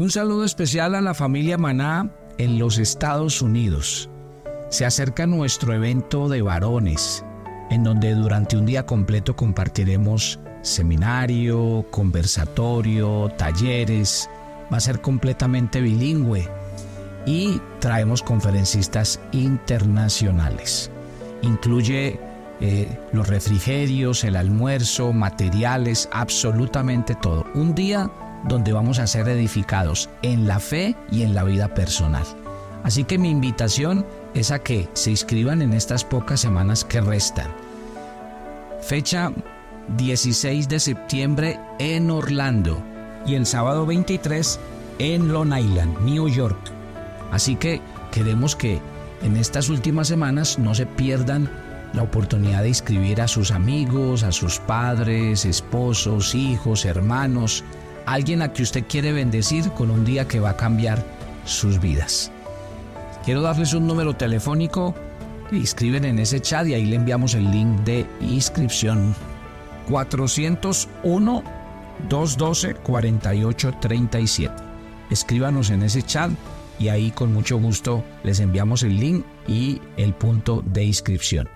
Un saludo especial a la familia Maná en los Estados Unidos. Se acerca nuestro evento de varones, en donde durante un día completo compartiremos seminario, conversatorio, talleres. Va a ser completamente bilingüe y traemos conferencistas internacionales. Incluye eh, los refrigerios, el almuerzo, materiales, absolutamente todo. Un día donde vamos a ser edificados en la fe y en la vida personal. Así que mi invitación es a que se inscriban en estas pocas semanas que restan. Fecha 16 de septiembre en Orlando y el sábado 23 en Long Island, New York. Así que queremos que en estas últimas semanas no se pierdan la oportunidad de inscribir a sus amigos, a sus padres, esposos, hijos, hermanos, alguien a que usted quiere bendecir con un día que va a cambiar sus vidas. Quiero darles un número telefónico, inscriben en ese chat y ahí le enviamos el link de inscripción. 401 212 4837. Escríbanos en ese chat y ahí con mucho gusto les enviamos el link y el punto de inscripción.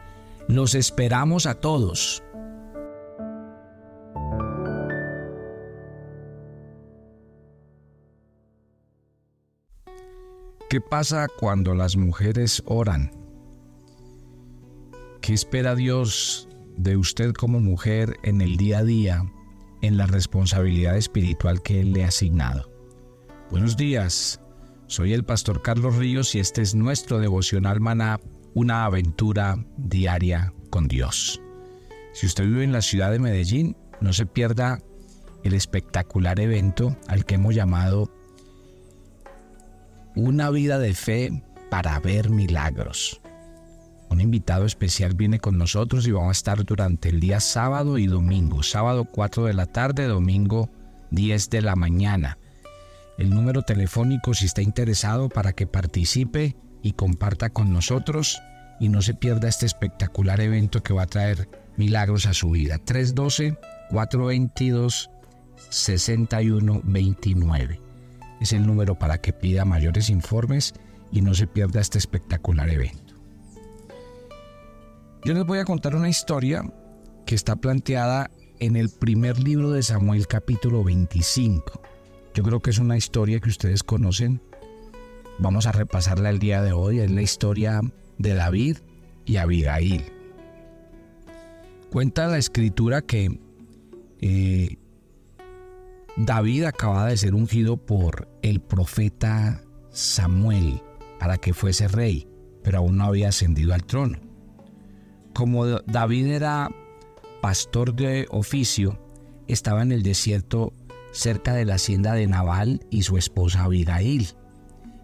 Los esperamos a todos. ¿Qué pasa cuando las mujeres oran? ¿Qué espera Dios de usted como mujer en el día a día, en la responsabilidad espiritual que Él le ha asignado? Buenos días, soy el pastor Carlos Ríos y este es nuestro devocional maná, una aventura diaria con Dios. Si usted vive en la ciudad de Medellín, no se pierda el espectacular evento al que hemos llamado Una vida de fe para ver milagros. Un invitado especial viene con nosotros y vamos a estar durante el día sábado y domingo. Sábado 4 de la tarde, domingo 10 de la mañana el número telefónico si está interesado para que participe y comparta con nosotros y no se pierda este espectacular evento que va a traer milagros a su vida. 312-422-6129. Es el número para que pida mayores informes y no se pierda este espectacular evento. Yo les voy a contar una historia que está planteada en el primer libro de Samuel capítulo 25 yo creo que es una historia que ustedes conocen. Vamos a repasarla el día de hoy. Es la historia de David y Abigail. Cuenta la escritura que eh, David acababa de ser ungido por el profeta Samuel para que fuese rey, pero aún no había ascendido al trono. Como David era pastor de oficio, estaba en el desierto cerca de la hacienda de Naval y su esposa Abigail.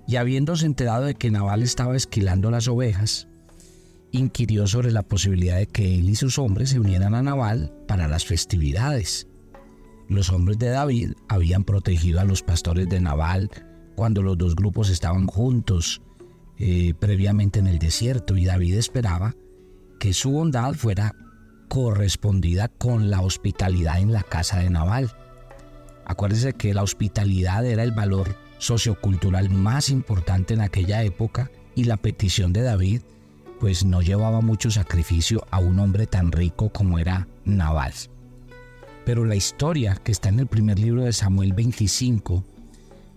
Y habiéndose enterado de que Naval estaba esquilando las ovejas, inquirió sobre la posibilidad de que él y sus hombres se unieran a Naval para las festividades. Los hombres de David habían protegido a los pastores de Naval cuando los dos grupos estaban juntos eh, previamente en el desierto y David esperaba que su bondad fuera correspondida con la hospitalidad en la casa de Naval. Acuérdese que la hospitalidad era el valor sociocultural más importante en aquella época y la petición de David pues no llevaba mucho sacrificio a un hombre tan rico como era Nabal. Pero la historia que está en el primer libro de Samuel 25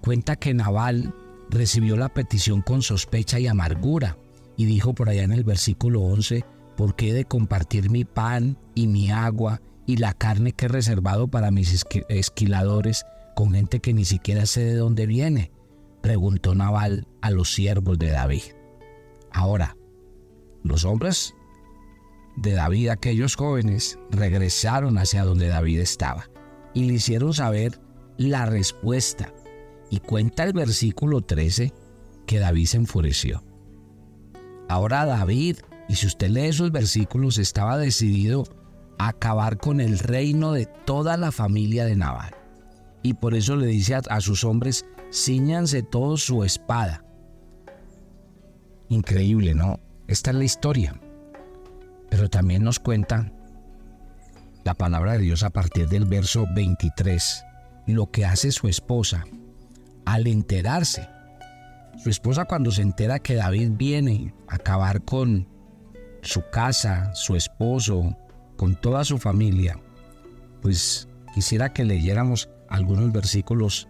cuenta que Nabal recibió la petición con sospecha y amargura y dijo por allá en el versículo 11, ¿por qué he de compartir mi pan y mi agua y la carne que he reservado para mis esquiladores con gente que ni siquiera sé de dónde viene? Preguntó Naval a los siervos de David. Ahora, los hombres de David, aquellos jóvenes, regresaron hacia donde David estaba y le hicieron saber la respuesta. Y cuenta el versículo 13 que David se enfureció. Ahora David, y si usted lee esos versículos, estaba decidido acabar con el reino de toda la familia de Naval. Y por eso le dice a, sus hombres, ciñanse todos su espada. Increíble, ¿no? Esta es la historia. Pero también nos cuenta la palabra de Dios a partir del verso 23, lo que hace su esposa al enterarse. Su esposa cuando se entera que David viene a acabar con su casa, su esposo, con toda su familia, pues quisiera que leyéramos algunos versículos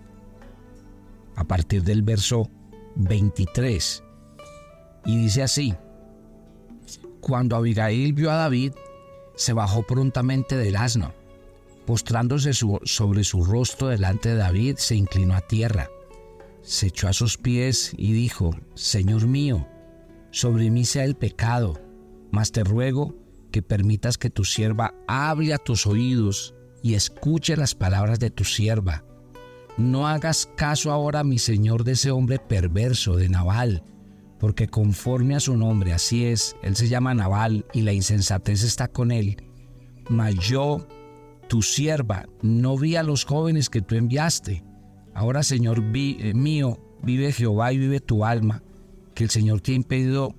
a partir del verso 23. Y dice así, cuando Abigail vio a David, se bajó prontamente del asno. Postrándose sobre su rostro delante de David, se inclinó a tierra. Se echó a sus pies y dijo, Señor mío, sobre mí sea el pecado, mas te ruego que permitas que tu sierva hable a tus oídos y escuche las palabras de tu sierva. No hagas caso ahora, mi señor, de ese hombre perverso de Naval, porque conforme a su nombre, así es, él se llama Naval y la insensatez está con él. Mas yo, tu sierva, no vi a los jóvenes que tú enviaste. Ahora, Señor eh, mío, vive Jehová y vive tu alma, que el Señor te ha impedido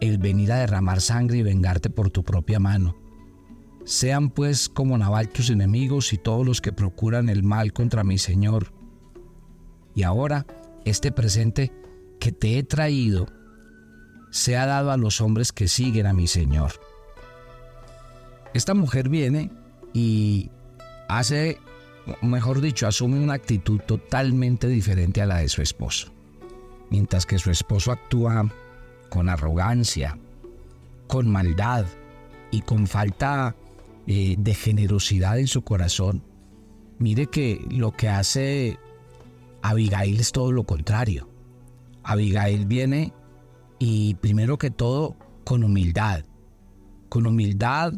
el venir a derramar sangre y vengarte por tu propia mano. Sean pues como Nabal tus enemigos y todos los que procuran el mal contra mi Señor. Y ahora este presente que te he traído sea dado a los hombres que siguen a mi Señor. Esta mujer viene y hace, mejor dicho, asume una actitud totalmente diferente a la de su esposo. Mientras que su esposo actúa con arrogancia, con maldad y con falta eh, de generosidad en su corazón, mire que lo que hace Abigail es todo lo contrario. Abigail viene y primero que todo con humildad. Con humildad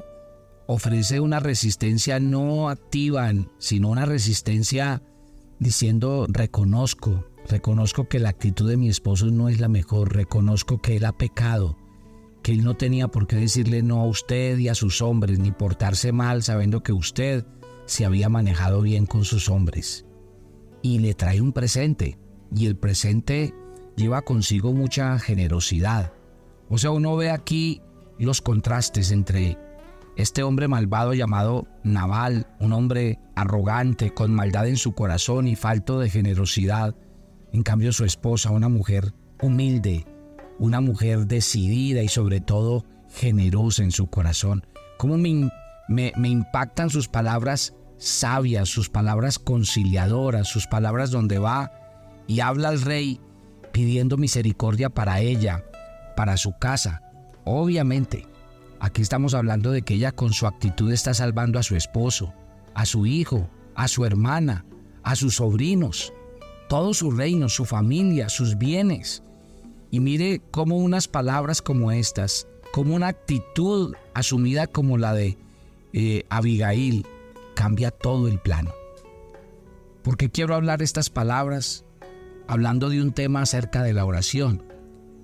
ofrece una resistencia no activa, sino una resistencia diciendo reconozco, reconozco que la actitud de mi esposo no es la mejor, reconozco que él ha pecado, que él no tenía por qué decirle no a usted y a sus hombres, ni portarse mal sabiendo que usted se había manejado bien con sus hombres. Y le trae un presente, y el presente lleva consigo mucha generosidad. O sea, uno ve aquí los contrastes entre este hombre malvado llamado Naval, un hombre arrogante, con maldad en su corazón y falto de generosidad, en cambio su esposa, una mujer humilde, una mujer decidida y sobre todo generosa en su corazón. ¿Cómo me, me, impactan sus palabras sabias, sus palabras conciliadoras, sus palabras donde va y habla al rey pidiendo misericordia para ella, para su casa. Obviamente, aquí estamos hablando de que ella con su actitud está salvando a su esposo, a su hijo, a su hermana, a sus sobrinos, todo su reino, su familia, sus bienes. Y mire cómo unas palabras como estas, como una actitud asumida como la de eh, Abigail, cambia todo el plano. ¿Por qué quiero hablar estas palabras hablando de un tema acerca de la oración?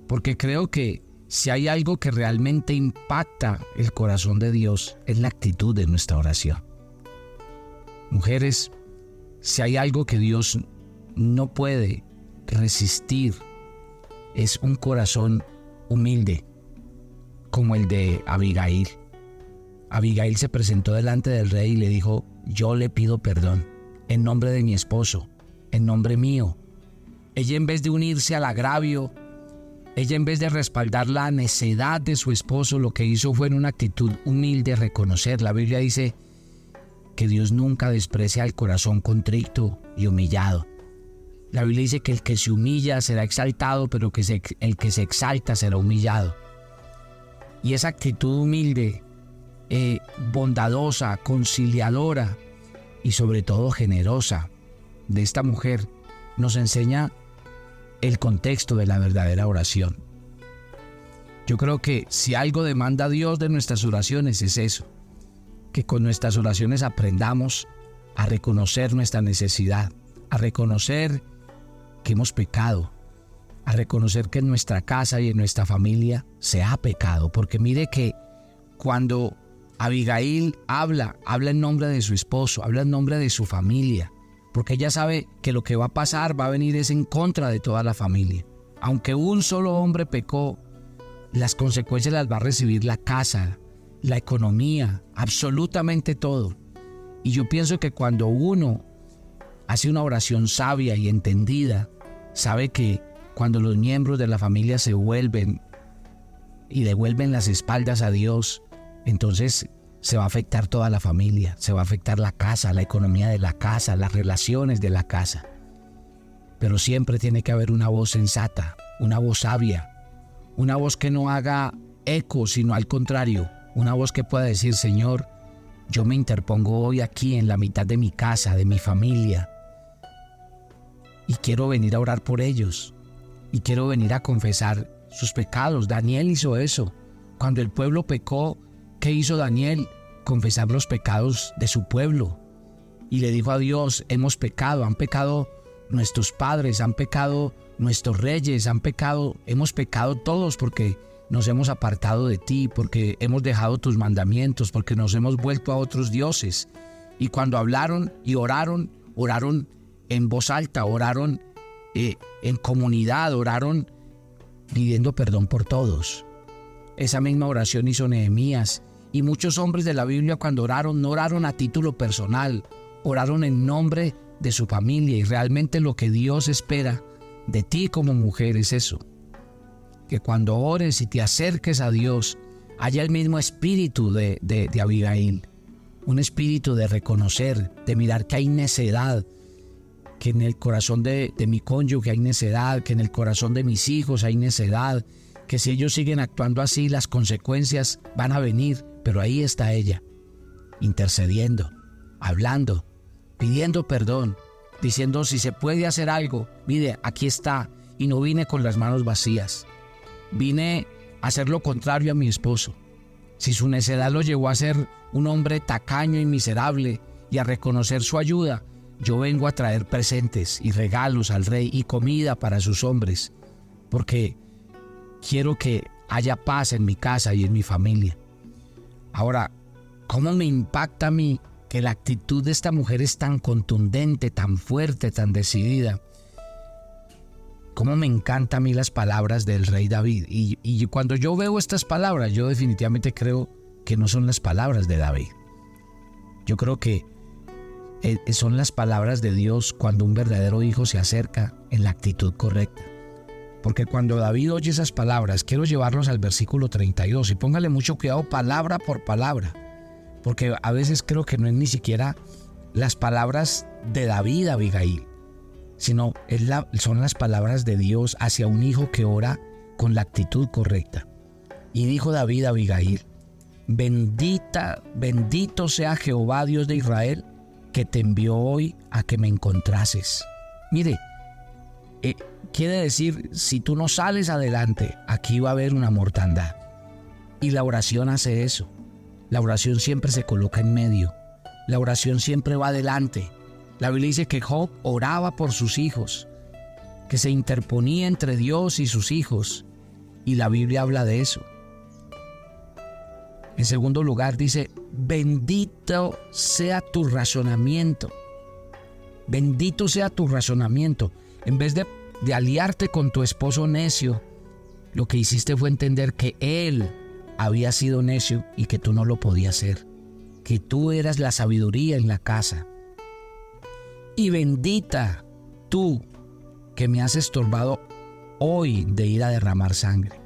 Porque creo que si hay algo que realmente impacta el corazón de Dios es la actitud de nuestra oración. Mujeres, si hay algo que Dios no puede resistir es un corazón humilde, como el de Abigail. Abigail se presentó delante del rey y le dijo, yo le pido perdón, en nombre de mi esposo, en nombre mío. Ella en vez de unirse al agravio, ella en vez de respaldar la necedad de su esposo, lo que hizo fue en una actitud humilde reconocer. La Biblia dice que Dios nunca desprecia el corazón contrito y humillado. La Biblia dice que el que se humilla será exaltado, pero que el que se exalta será humillado. Y esa actitud humilde, eh, bondadosa, conciliadora y sobre todo generosa de esta mujer nos enseña el contexto de la verdadera oración. Yo creo que si algo demanda Dios de nuestras oraciones es eso, que con nuestras oraciones aprendamos a reconocer nuestra necesidad, a reconocer que hemos pecado, a reconocer que en nuestra casa y en nuestra familia se ha pecado, porque mire que cuando Abigail habla, habla en nombre de su esposo, habla en nombre de su familia, porque ella sabe que lo que va a pasar va a venir es en contra de toda la familia. Aunque un solo hombre pecó, las consecuencias las va a recibir la casa, la economía, absolutamente todo. Y yo pienso que cuando uno hace una oración sabia y entendida, sabe que cuando los miembros de la familia se vuelven y devuelven las espaldas a Dios, entonces se va a afectar toda la familia, se va a afectar la casa, la economía de la casa, las relaciones de la casa. Pero siempre tiene que haber una voz sensata, una voz sabia, una voz que no haga eco, sino al contrario, una voz que pueda decir, Señor, yo me interpongo hoy aquí en la mitad de mi casa, de mi familia, y quiero venir a orar por ellos, y quiero venir a confesar sus pecados. Daniel hizo eso. Cuando el pueblo pecó, ¿qué hizo Daniel? Confesar los pecados de su pueblo. Y le dijo a Dios, hemos pecado, han pecado nuestros padres, han pecado nuestros reyes, han pecado, hemos pecado todos porque nos hemos apartado de ti, porque hemos dejado tus mandamientos, porque nos hemos vuelto a otros dioses. Y cuando hablaron y oraron, oraron en voz alta, oraron eh, en comunidad, oraron pidiendo perdón por todos. Esa misma oración hizo Nehemías y muchos hombres de la Biblia cuando oraron no oraron a título personal, oraron en nombre de su familia. Y realmente lo que Dios espera de ti como mujer es eso, que cuando ores y te acerques a Dios haya el mismo espíritu de, de, de Abigail, un espíritu de reconocer, de mirar que hay necedad, que en el corazón de, mi cónyuge hay necedad, que en el corazón de mis hijos hay necedad, que si ellos siguen actuando así las consecuencias van a venir, pero ahí está ella, intercediendo, hablando, pidiendo perdón, diciendo si se puede hacer algo, mire, aquí está, y no vine con las manos vacías, vine a hacer lo contrario a mi esposo. Si su necedad lo llevó a ser un hombre tacaño y miserable y a reconocer su ayuda, yo vengo a traer presentes y regalos al rey y comida para sus hombres, porque quiero que haya paz en mi casa y en mi familia. Ahora, ¿cómo me impacta a mí que la actitud de esta mujer es tan contundente, tan fuerte, tan decidida? ¿Cómo me encanta a mí las palabras del rey David? Y, y cuando yo veo estas palabras, yo definitivamente creo que no son las palabras de David. Yo creo que eh, son las palabras de Dios cuando un verdadero hijo se acerca en la actitud correcta. Porque cuando David oye esas palabras, quiero llevarlos al versículo 32 y póngale mucho cuidado palabra por palabra. Porque a veces creo que no es ni siquiera las palabras de David Abigail, sino son las palabras de Dios hacia un hijo que ora con la actitud correcta. Y dijo David a Abigail, bendita, bendito sea Jehová Dios de Israel, que te envió hoy a que me encontrases. Mire, eh, quiere decir, si tú no sales adelante, aquí va a haber una mortandad. Y la oración hace eso. La oración siempre se coloca en medio. La oración siempre va adelante. La Biblia dice que Job oraba por sus hijos, que se interponía entre Dios y sus hijos. Y la Biblia habla de eso. En segundo lugar dice, bendito sea tu razonamiento. Bendito sea tu razonamiento. En vez de, de aliarte con tu esposo necio, lo que hiciste fue entender que él había sido necio y que tú no lo podías ser. Que tú eras la sabiduría en la casa. Y bendita tú que me has estorbado hoy de ir a derramar sangre.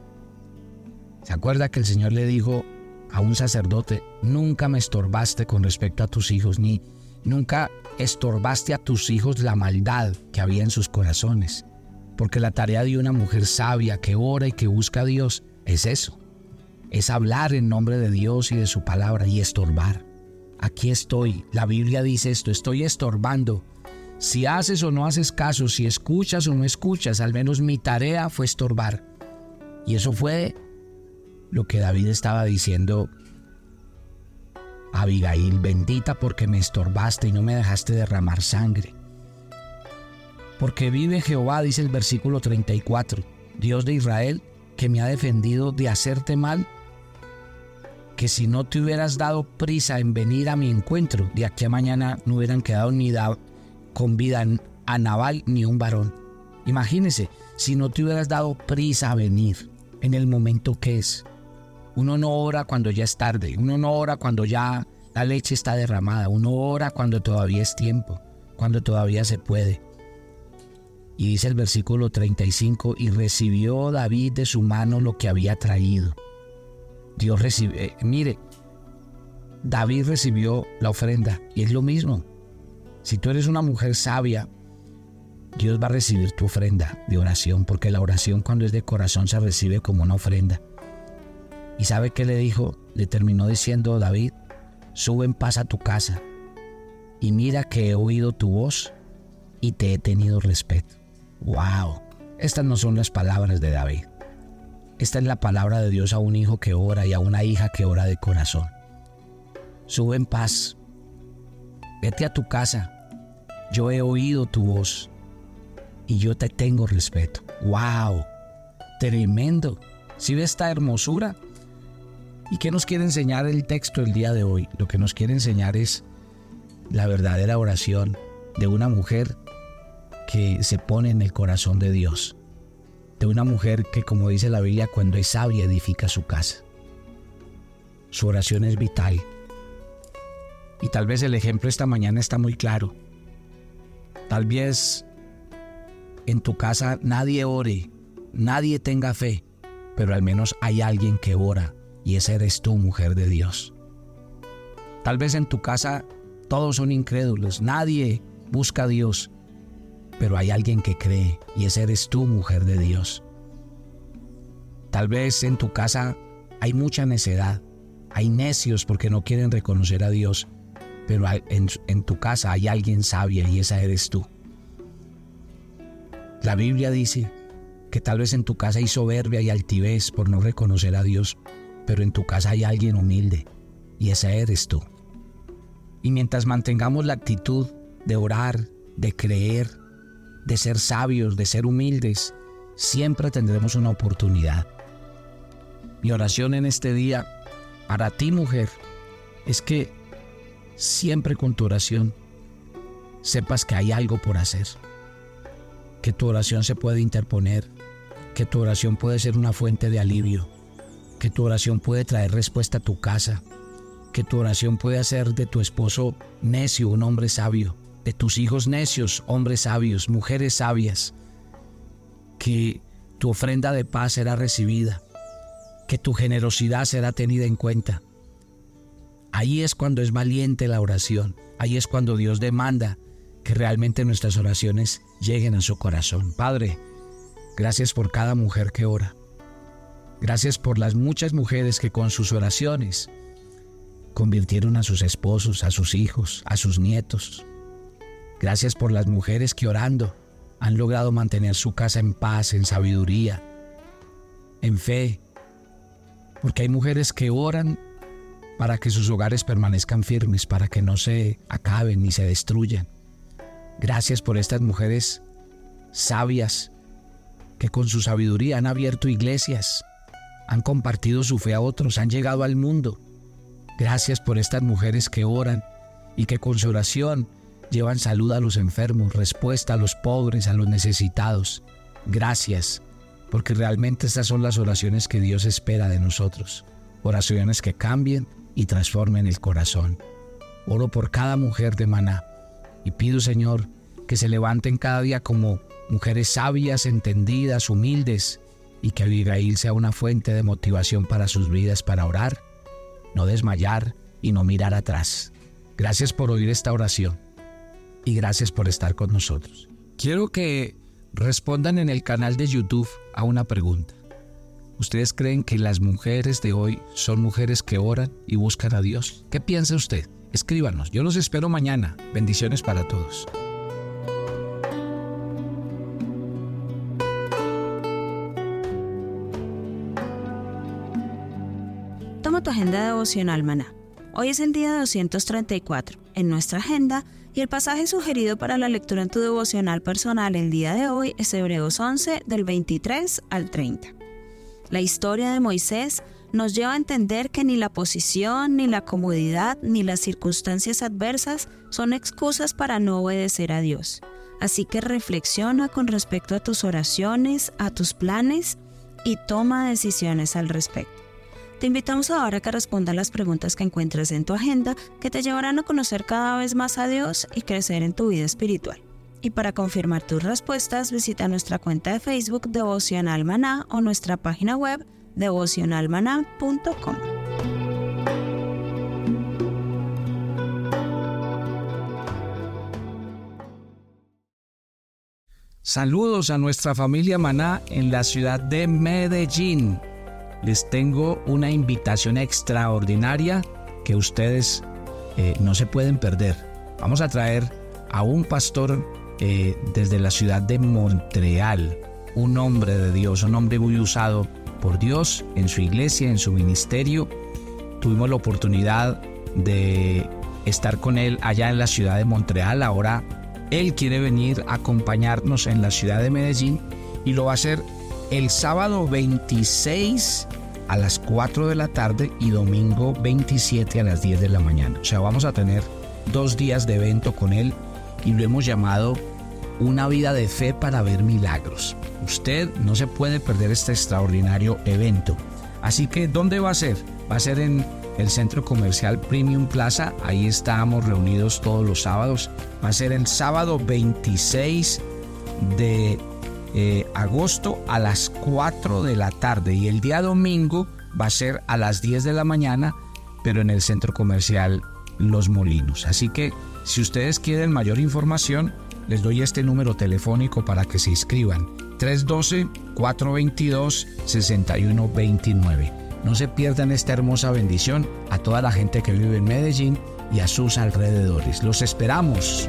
¿Se acuerda que el Señor le dijo a un sacerdote, nunca me estorbaste con respecto a tus hijos, ni nunca estorbaste a tus hijos la maldad que había en sus corazones. Porque la tarea de una mujer sabia que ora y que busca a Dios es eso, es hablar en nombre de Dios y de su palabra y estorbar. Aquí estoy, la Biblia dice esto, estoy estorbando. Si haces o no haces caso, si escuchas o no escuchas, al menos mi tarea fue estorbar. Y eso fue lo que David estaba diciendo Abigail, bendita porque me estorbaste y no me dejaste derramar sangre. Porque vive Jehová, dice el versículo 34, Dios de Israel, que me ha defendido de hacerte mal, que si no te hubieras dado prisa en venir a mi encuentro, de aquí a mañana no hubieran quedado ni con vida a Naval ni un varón. Imagínese, si no te hubieras dado prisa a venir en el momento que es. Uno no ora cuando ya es tarde, uno no ora cuando ya la leche está derramada, uno ora cuando todavía es tiempo, cuando todavía se puede. Y dice el versículo 35, y recibió David de su mano lo que había traído. Dios recibe, eh, mire, David recibió la ofrenda y es lo mismo. Si tú eres una mujer sabia, Dios va a recibir tu ofrenda de oración, porque la oración cuando es de corazón se recibe como una ofrenda. ¿Y sabe qué le dijo? Le terminó diciendo David, sube en paz a tu casa y mira que he oído tu voz y te he tenido respeto. ¡Wow! Estas no son las palabras de David. Esta es la palabra de Dios a un hijo que ora y a una hija que ora de corazón. Sube en paz. Vete a tu casa. Yo he oído tu voz y yo te tengo respeto. ¡Wow! Tremendo. ¿Sí ve esta hermosura? ¿Y qué nos quiere enseñar el texto el día de hoy? Lo que nos quiere enseñar es la verdadera oración de una mujer que se pone en el corazón de Dios. De una mujer que, como dice la Biblia, cuando es sabia edifica su casa. Su oración es vital. Y tal vez el ejemplo esta mañana está muy claro. Tal vez en tu casa nadie ore, nadie tenga fe, pero al menos hay alguien que ora y esa eres tú, mujer de Dios. Tal vez en tu casa todos son incrédulos, nadie busca a Dios, pero hay alguien que cree y esa eres tú, mujer de Dios. Tal vez en tu casa hay mucha necedad, hay necios porque no quieren reconocer a Dios, pero en, en tu casa hay alguien sabia y esa eres tú. La Biblia dice que tal vez en tu casa hay soberbia y altivez por no reconocer a Dios, pero en tu casa hay alguien humilde y esa eres tú. Y mientras mantengamos la actitud de orar, de creer, de ser sabios, de ser humildes, siempre tendremos una oportunidad. Mi oración en este día para ti mujer es que siempre con tu oración sepas que hay algo por hacer que tu oración se puede interponer, que tu oración puede ser una fuente de alivio, que tu oración puede traer respuesta a tu casa, que tu oración puede hacer de tu esposo necio un hombre sabio, de tus hijos necios hombres sabios, mujeres sabias, que tu ofrenda de paz será recibida, que tu generosidad será tenida en cuenta. Ahí es cuando es valiente la oración, ahí es cuando Dios demanda que realmente nuestras oraciones lleguen a su corazón. Padre, gracias por cada mujer que ora. Gracias por las muchas mujeres que con sus oraciones convirtieron a sus esposos, a sus hijos, a sus nietos. Gracias por las mujeres que orando han logrado mantener su casa en paz, en sabiduría, en fe. Porque hay mujeres que oran para que sus hogares permanezcan firmes, para que no se acaben ni se destruyan. Gracias por estas mujeres sabias que con su sabiduría han abierto iglesias, han compartido su fe a otros, han llegado al mundo. Gracias por estas mujeres que oran y que con su oración llevan salud a los enfermos, respuesta a los pobres, a los necesitados. Gracias, porque realmente estas son las oraciones que Dios espera de nosotros. Oraciones que cambien y transformen el corazón. Oro por cada mujer de Maná y pido, Señor, que se levanten cada día como mujeres sabias, entendidas, humildes, y que Abigail sea una fuente de motivación para sus vidas, para orar, no desmayar y no mirar atrás. Gracias por oír esta oración y gracias por estar con nosotros. Quiero que respondan en el canal de YouTube a una pregunta. ¿Ustedes creen que las mujeres de hoy son mujeres que oran y buscan a Dios? ¿Qué piensa usted? Escríbanos, yo los espero mañana. Bendiciones para todos. Toma tu agenda devocional, maná. Hoy es el día 234 en nuestra agenda y el pasaje sugerido para la lectura en tu devocional personal el día de hoy es Hebreos 11 del 23 al 30. La historia de Moisés nos lleva a entender que ni la posición, ni la comodidad, ni las circunstancias adversas son excusas para no obedecer a Dios. Así que reflexiona con respecto a tus oraciones, a tus planes y toma decisiones al respecto. Te invitamos ahora a que respondas las preguntas que encuentres en tu agenda que te llevarán a conocer cada vez más a Dios y crecer en tu vida espiritual. Y para confirmar tus respuestas, visita nuestra cuenta de Facebook Devocional Maná o nuestra página web devocionalmaná.com. Saludos a nuestra familia Maná en la ciudad de Medellín. Les tengo una invitación extraordinaria que ustedes eh, no se pueden perder. Vamos a traer a un pastor eh, desde la ciudad de Montreal, un hombre de Dios, un hombre muy usado por Dios en su iglesia, en su ministerio. Tuvimos la oportunidad de estar con él allá en la ciudad de Montreal. Ahora él quiere venir a acompañarnos en la ciudad de Medellín y lo va a hacer el sábado 26 a las 4 de la tarde y domingo 27 a las 10 de la mañana. O sea, vamos a tener dos días de evento con él y lo hemos llamado Una vida de fe para ver milagros. Usted no se puede perder este extraordinario evento. Así que, ¿dónde va a ser? Va a ser en el centro comercial Premium Plaza. Ahí estamos reunidos todos los sábados. Va a ser el sábado 26 de eh, agosto a las 4 de la tarde y el día domingo va a ser a las 10 de la mañana, pero en el centro comercial Los Molinos. Así que si ustedes quieren mayor información, les doy este número telefónico para que se inscriban. 312-422-6129. No se pierdan esta hermosa bendición a toda la gente que vive en Medellín y a sus alrededores. Los esperamos.